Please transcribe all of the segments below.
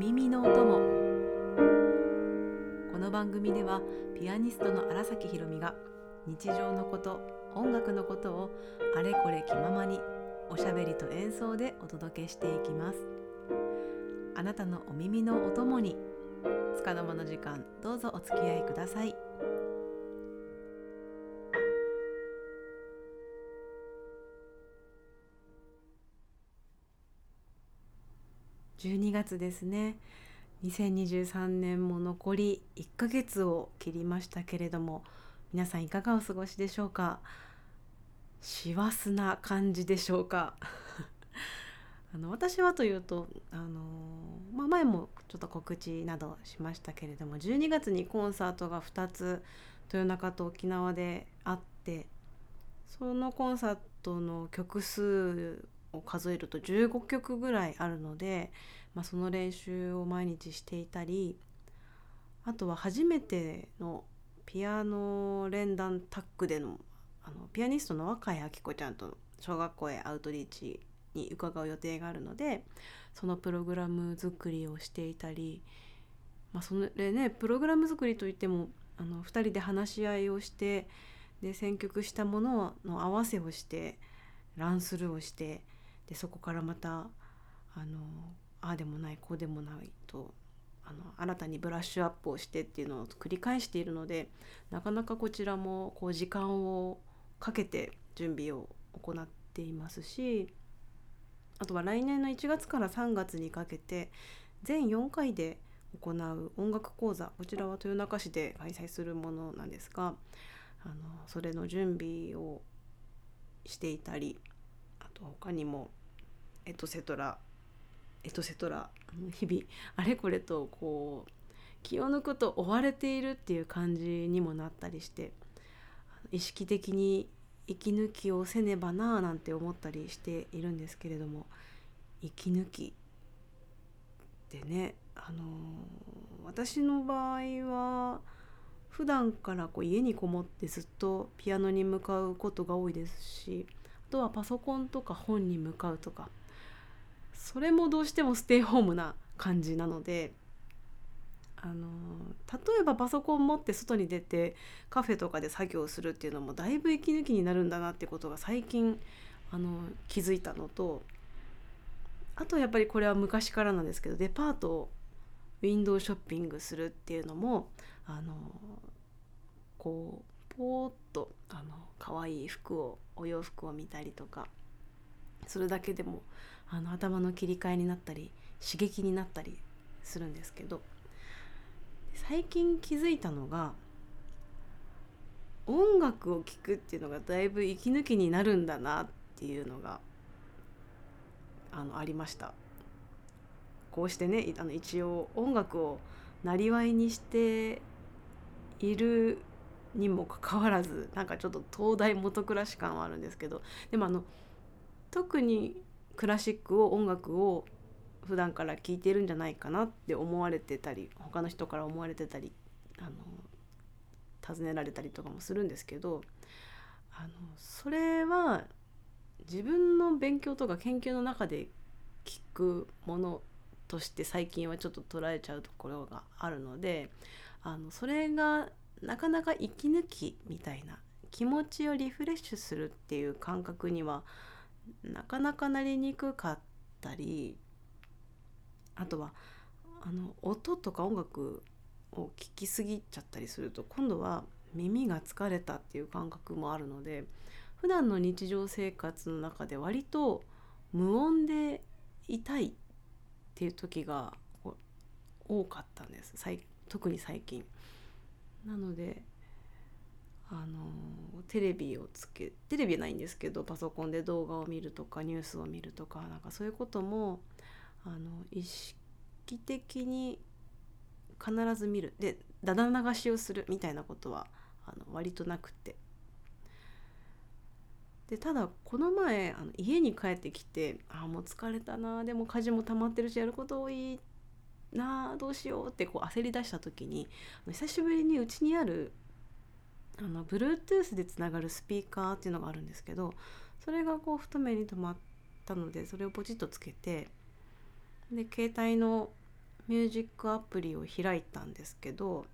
耳のお供。この番組ではピアニストの荒崎ひろみが日常のこと音楽のことをあれこれ気ままにおしゃべりと演奏でお届けしていきます。あなたのお耳のお供に束の間の時間どうぞお付き合いください。12月ですね。2023年も残り1ヶ月を切りましたけれども皆さんいかがお過ごしでしょうか？師走な感じでしょうか？あの私はというとあの、まあ、前もちょっと告知などしましたけれども12月にコンサートが2つ豊中と沖縄であってそのコンサートの曲数を数えると15曲ぐらいあるので、まあ、その練習を毎日していたりあとは初めてのピアノ連弾タッグでのあのピアニストの若井明子ちゃんと小学校へアウトリーチに伺う予定があるのでそのプログラム作りをしていたり、まあ、それねプログラム作りといってもあの2人で話し合いをしてで選曲したものの合わせをしてランスルーをしてでそこからまたあのああでもないこうでもないとあの新たにブラッシュアップをしてっていうのを繰り返しているのでなかなかこちらもこう時間をかけて準備を行っていますしあとは来年の1月から3月にかけて全4回で行う音楽講座こちらは豊中市で開催するものなんですがあのそれの準備をしていたりあと他にもエトセトラエトセトラ日々あれこれとこう気を抜くと追われているっていう感じにもなったりして意識的に息抜きをせねばなあなんて思ったりしているんですけれども息抜きってねあの私の場合は普段からこう家にこもってずっとピアノに向かうことが多いですしあとはパソコンとか本に向かうとかそれもどうしてもステイホームな感じなのであの例えばパソコン持って外に出てカフェとかで作業するっていうのもだいぶ息抜きになるんだなってことが最近あの気づいたのとあとやっぱりこれは昔からなんですけどデパートをウィンドウショッピングするっていうのもあのこうポーッとあの可愛い服をお洋服を見たりとかそれだけでもあの頭の切り替えになったり刺激になったりするんですけど最近気づいたのが音楽を聴くっていうのがだいぶ息抜きになるんだなっていうのがあのありました。こうしてねあの一応音楽をなりわいにしているにもかかわらずなんかちょっと東大元暮らし感はあるんですけどでもあの特にクラシックを音楽を普段から聞いてるんじゃないかなって思われてたり他の人から思われてたりあの尋ねられたりとかもするんですけどあのそれは自分の勉強とか研究の中で聞くものとして最近はちょっと捉えちゃうところがあるのであのそれがなかなか息抜きみたいな気持ちをリフレッシュするっていう感覚にはなかなかなりにくかったりあとはあの音とか音楽を聴きすぎちゃったりすると今度は耳が疲れたっていう感覚もあるので普段の日常生活の中で割と無音でいたいっていう時が多かったんです特に最近。なのであのテレビをつけテレビないんですけどパソコンで動画を見るとかニュースを見るとかなんかそういうこともあの意識的に必ず見る。でだだ流しをするみたいなことはあの割となくて。でただこの前あの家に帰ってきてあもう疲れたなでも家事も溜まってるしやること多いなどうしようってこう焦り出した時に久しぶりにうちにあるあの Bluetooth でつながるスピーカーっていうのがあるんですけどそれがこう太目に留まったのでそれをポチッとつけてで携帯のミュージックアプリを開いたんですけど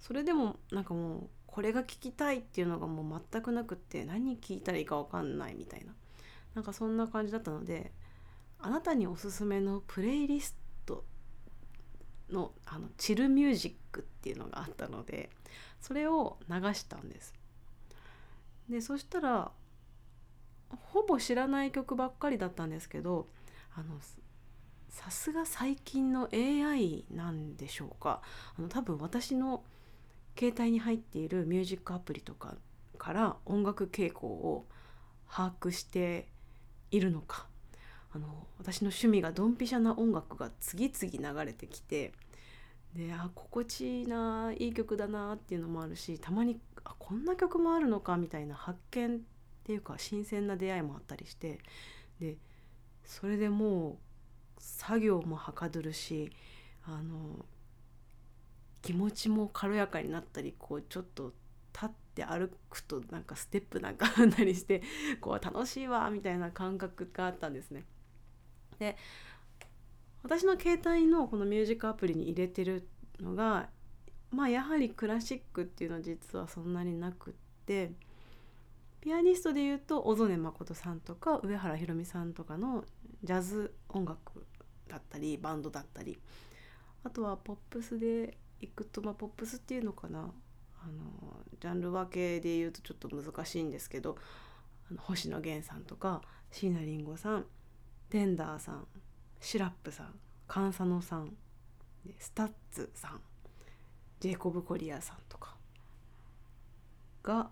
それでもなんかもうこれが聞きたいっていうのがもう全くなくって何聞いたらいいか分かんないみたいななんかそんな感じだったのであなたにおすすめのプレイリストのあのチルミュージックっていうのがあったのでそれを流したんです。でそしたらほぼ知らない曲ばっかりだったんですけどあのさすが最近の AI なんでしょうかあの多分私の携帯に入っているミュージックアプリとかから音楽傾向を把握しているのかあの私の趣味がドンピシャな音楽が次々流れてきてであ心地いいないい曲だなっていうのもあるしたまにあこんな曲もあるのかみたいな発見っていうか新鮮な出会いもあったりしてでそれでもう作業もはかどるしあの気持ちも軽やかになったりこうちょっと立って歩くとなんかステップなんか踏んだりしてこう楽しいわみたいな感覚があったんですね。で私の携帯のこのミュージックアプリに入れてるのがまあやはりクラシックっていうのは実はそんなになくってピアニストでいうと小曽根誠さんとか上原ひろみさんとかのジャズ音楽だったりバンドだったりあとはポップスでいくとまあポップスっていうのかな。あのジャンル分けで言うとちょっと難しいんですけどあの星野源さんとか椎名林檎さん TENDREさん SIRUPさん Kan Sanoさん STUTSさんジェイコブ・コリアーさんとかが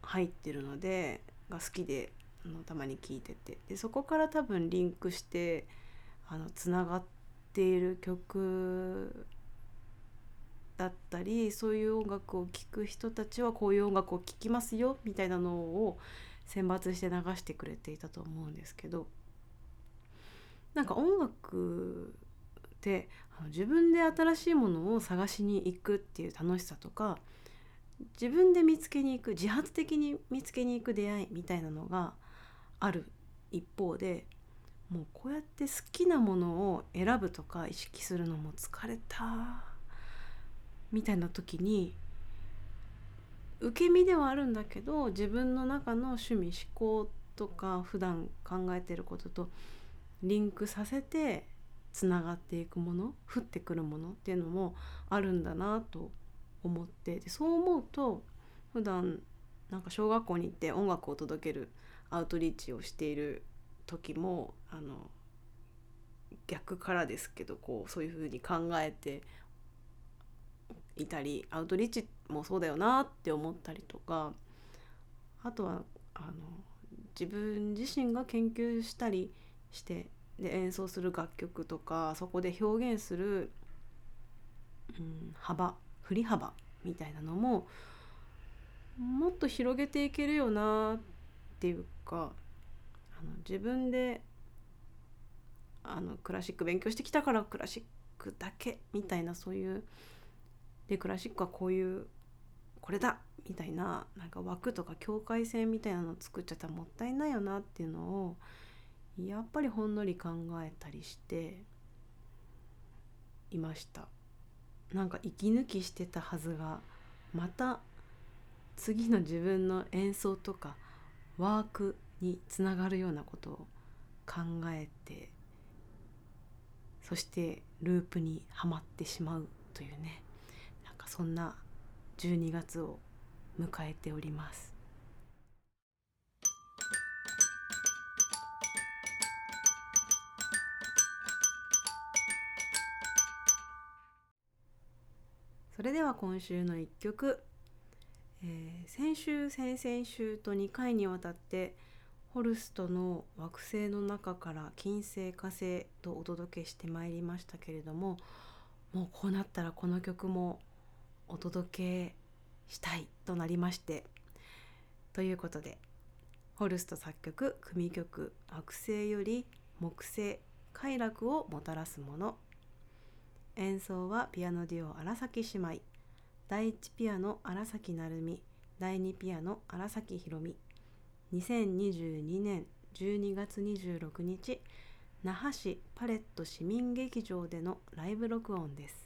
入ってるのでが好きであのたまに聞いてて。でそこから多分リンクしてあのつながっている曲だったりそういう音楽を聴く人たちはこういう音楽を聴きますよみたいなのを選抜して流してくれていたと思うんですけど。なんか音楽って自分で新しいものを探しに行くっていう楽しさとか自分で見つけに行く自発的に見つけに行く出会いみたいなのがある一方でもうこうやって好きなものを選ぶとか意識するのも疲れたみたいな時に受け身ではあるんだけど自分の中の趣味思考とか普段考えてることとリンクさせてつながっていくもの降ってくるものっていうのもあるんだなと思ってでそう思うと普段なんか小学校に行って音楽を届けるアウトリーチをしている時もあの逆からですけどこうそういうふうに考えていたりアウトリーチもそうだよなって思ったりとかあとはあの自分自身が研究したりしてで演奏する楽曲とかそこで表現する、うん、幅振り幅みたいなのももっと広げていけるよなっていうかあの自分であのクラシック勉強してきたからクラシックだけみたいなそういうでクラシックはこういうこれだみたいななんか枠とか境界線みたいなのを作っちゃったらもったいないよなっていうのをやっぱりほんのり考えたりしていました。なんか息抜きしてたはずがまた次の自分の演奏とかワークにつながるようなことを考えてそしてループにはまってしまうというねなんかそんな12月を迎えております。それでは今週の1曲、えー、先週先々週と2回にわたってホルストの惑星の中から金星火星とお届けしてまいりましたけれどももうこうなったらこの曲もお届けしたいとなりましてということでホルスト作曲組曲「惑星より木星快楽をもたらすもの」演奏はピアノデュオ荒崎姉妹。第1ピアノ荒崎成美。第2ピアノ荒崎宏美。2022年12月26日那覇市パレット市民劇場でのライブ録音です。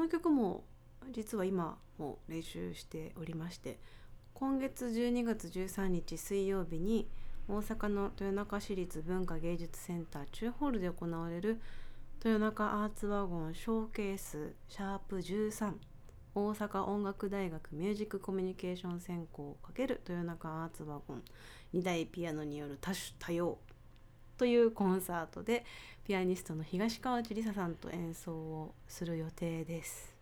この曲も実は今も練習しておりまして今月12月13日水曜日に大阪の豊中市立文化芸術センター中ホールで行われる豊中アーツワゴンショーケースシャープ13大阪音楽大学ミュージックコミュニケーション専攻×豊中アーツワゴン2台ピアノによる多種多様というコンサートでピアニストの東川内梨沙さんと演奏をする予定です。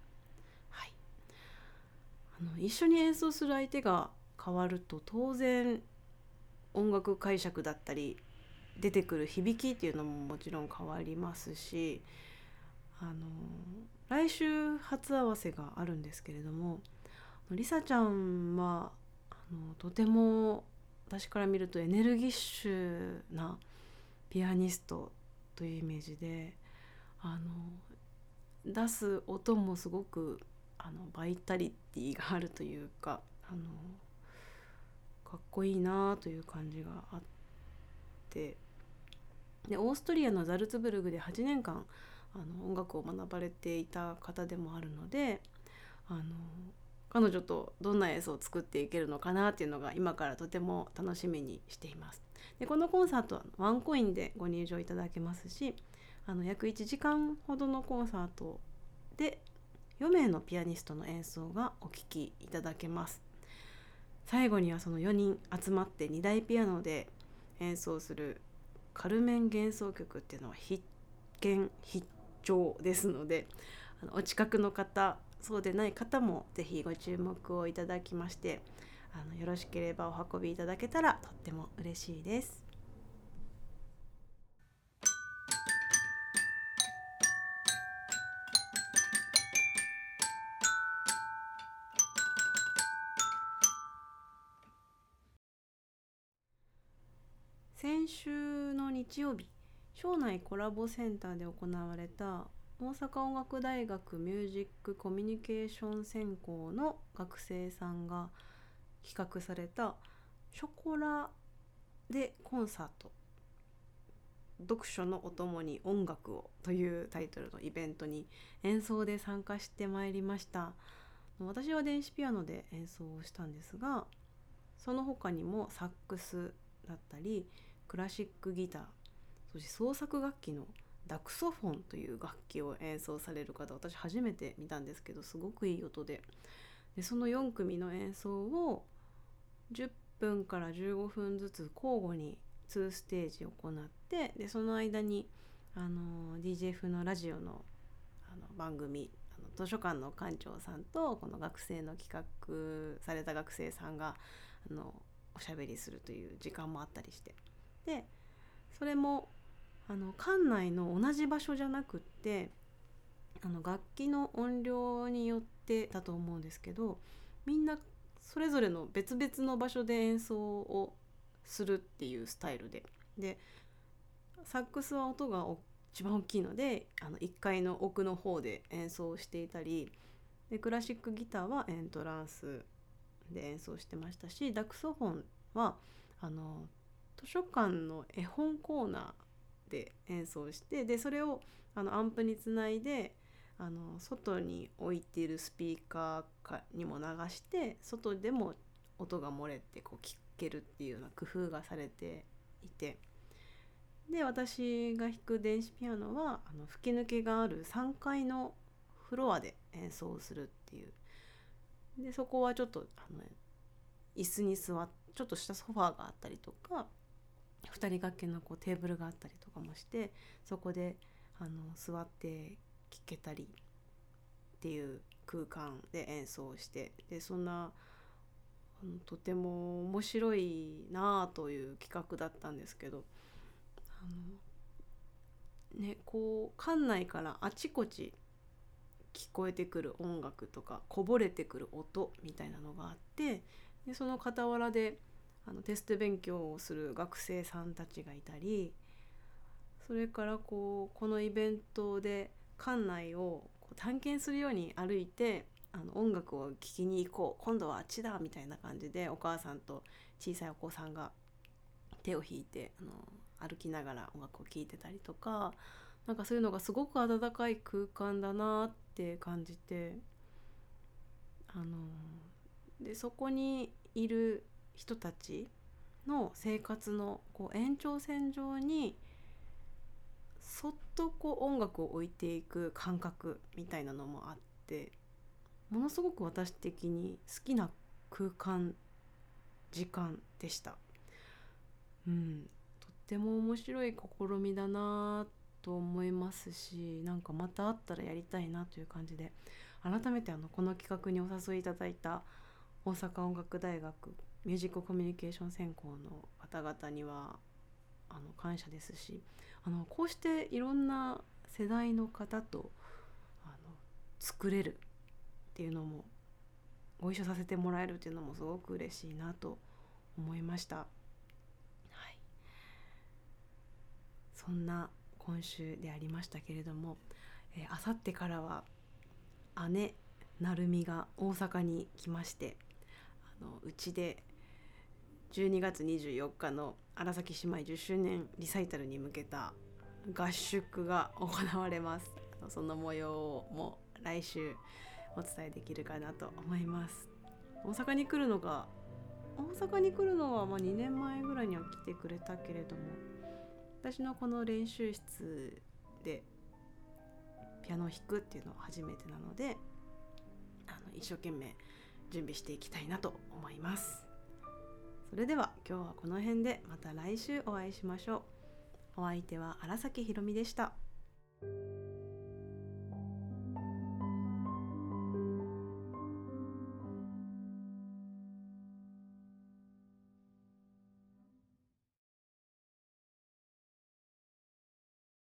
はい、あの一緒に演奏する相手が変わると当然音楽解釈だったり出てくる響きっていうのももちろん変わりますしあの来週初合わせがあるんですけれどもりさちゃんはあのとても私から見るとエネルギッシュなピアニストというイメージであの出す音もすごくあのバイタリティがあるというかあのかっこいいなという感じがあってでオーストリアのザルツブルグで8年間あの音楽を学ばれていた方でもあるのであの彼女とどんな演奏を作っていけるのかなっていうのが今からとても楽しみにしています。でこのコンサートはワンコインでご入場いただけますしあの約1時間ほどのコンサートで4名のピアニストの演奏がお聴きいただけます。最後にはその4人集まって2台ピアノで演奏するカルメン幻想曲っていうのは必見必聴ですのであのお近くの方そうでない方も是非ご注目をいただきましてあのよろしければお運びいただけたらとっても嬉しいです。先週の日曜日庄内コラボセンターで行われた大阪音楽大学ミュージックコミュニケーション専攻の学生さんが企画された「ショコラでコンサート」読書のお供に音楽を」というタイトルのイベントに演奏で参加してまいりました。私は電子ピアノで演奏をしたんですがその他にもサックスだったりクラシックギターそして創作楽器のダクソフォンという楽器を演奏される方私初めて見たんですけどすごくいい音ででその4組の演奏を10分から15分ずつ交互に2ステージ行ってでその間にあの DJF のラジオのあの番組あの図書館の館長さんとこの学生の企画された学生さんがあのおしゃべりするという時間もあったりして。でそれもあの館内の同じ場所じゃなくってあの楽器の音量によってだと思うんですけどみんなそれぞれの別々の場所で演奏をするっていうスタイルで。でサックスは音が一番大きいのであの1階の奥の方で演奏していたりでクラシックギターはエントランスで演奏してましたしダクソフォンはあの図書館の絵本コーナーで演奏してでそれをあのアンプにつないであの外に置いているスピーカーにも流して外でも音が漏れてこう聞けるっていうような工夫がされていて。で私が弾く電子ピアノはあの吹き抜けがある3階のフロアで演奏するっていう。でそこはちょっとあの椅子に座ってちょっとしたソファーがあったりとか2人掛けのこうテーブルがあったりとかもしてそこであの座って聴けたりっていう空間で演奏してでそんなとても面白いなあという企画だったんですけどあのねこう館内からあちこち聞こえてくる音楽とかこぼれてくる音みたいなのがあってでその傍らであのテスト勉強をする学生さんたちがいたりそれからこうこのイベントで館内を探検するように歩いてあの音楽を聴きに行こう今度はあっちだみたいな感じでお母さんと小さいお子さんが手を引いてあの歩きながら音楽を聴いてたりとかなんかそういうのがすごく温かい空間だなって感じてあのでそこにいる人たちの生活のこう延長線上にそっとこう音楽を置いていく感覚みたいなのもあってものすごく私的に好きな空間時間でした。うん、とっても面白い試みだなと思いますしなんかまたあったらやりたいなという感じで改めてあのこの企画にお誘いいただいた大阪音楽大学ミュージックコミュニケーション専攻の方々にはあの感謝ですしあのこうしていろんな世代の方とあの作れるっていうのもご一緒させてもらえるっていうのもすごく嬉しいなと思いました。はい、そんな今週でありましたけれどもあさってからは姉成美が大阪に来ましてうちで12月24日の荒崎姉妹10周年リサイタルに向けた合宿が行われます。その模様も来週お伝えできるかなと思います。大阪に来るのが大阪に来るのはま2年前ぐらいには来てくれたけれども私のこの練習室でピアノを弾くっていうのは初めてなのであの一生懸命準備していきたいなと思います。それでは今日はこの辺でまた来週お会いしましょうお相手は荒崎ひろみでした。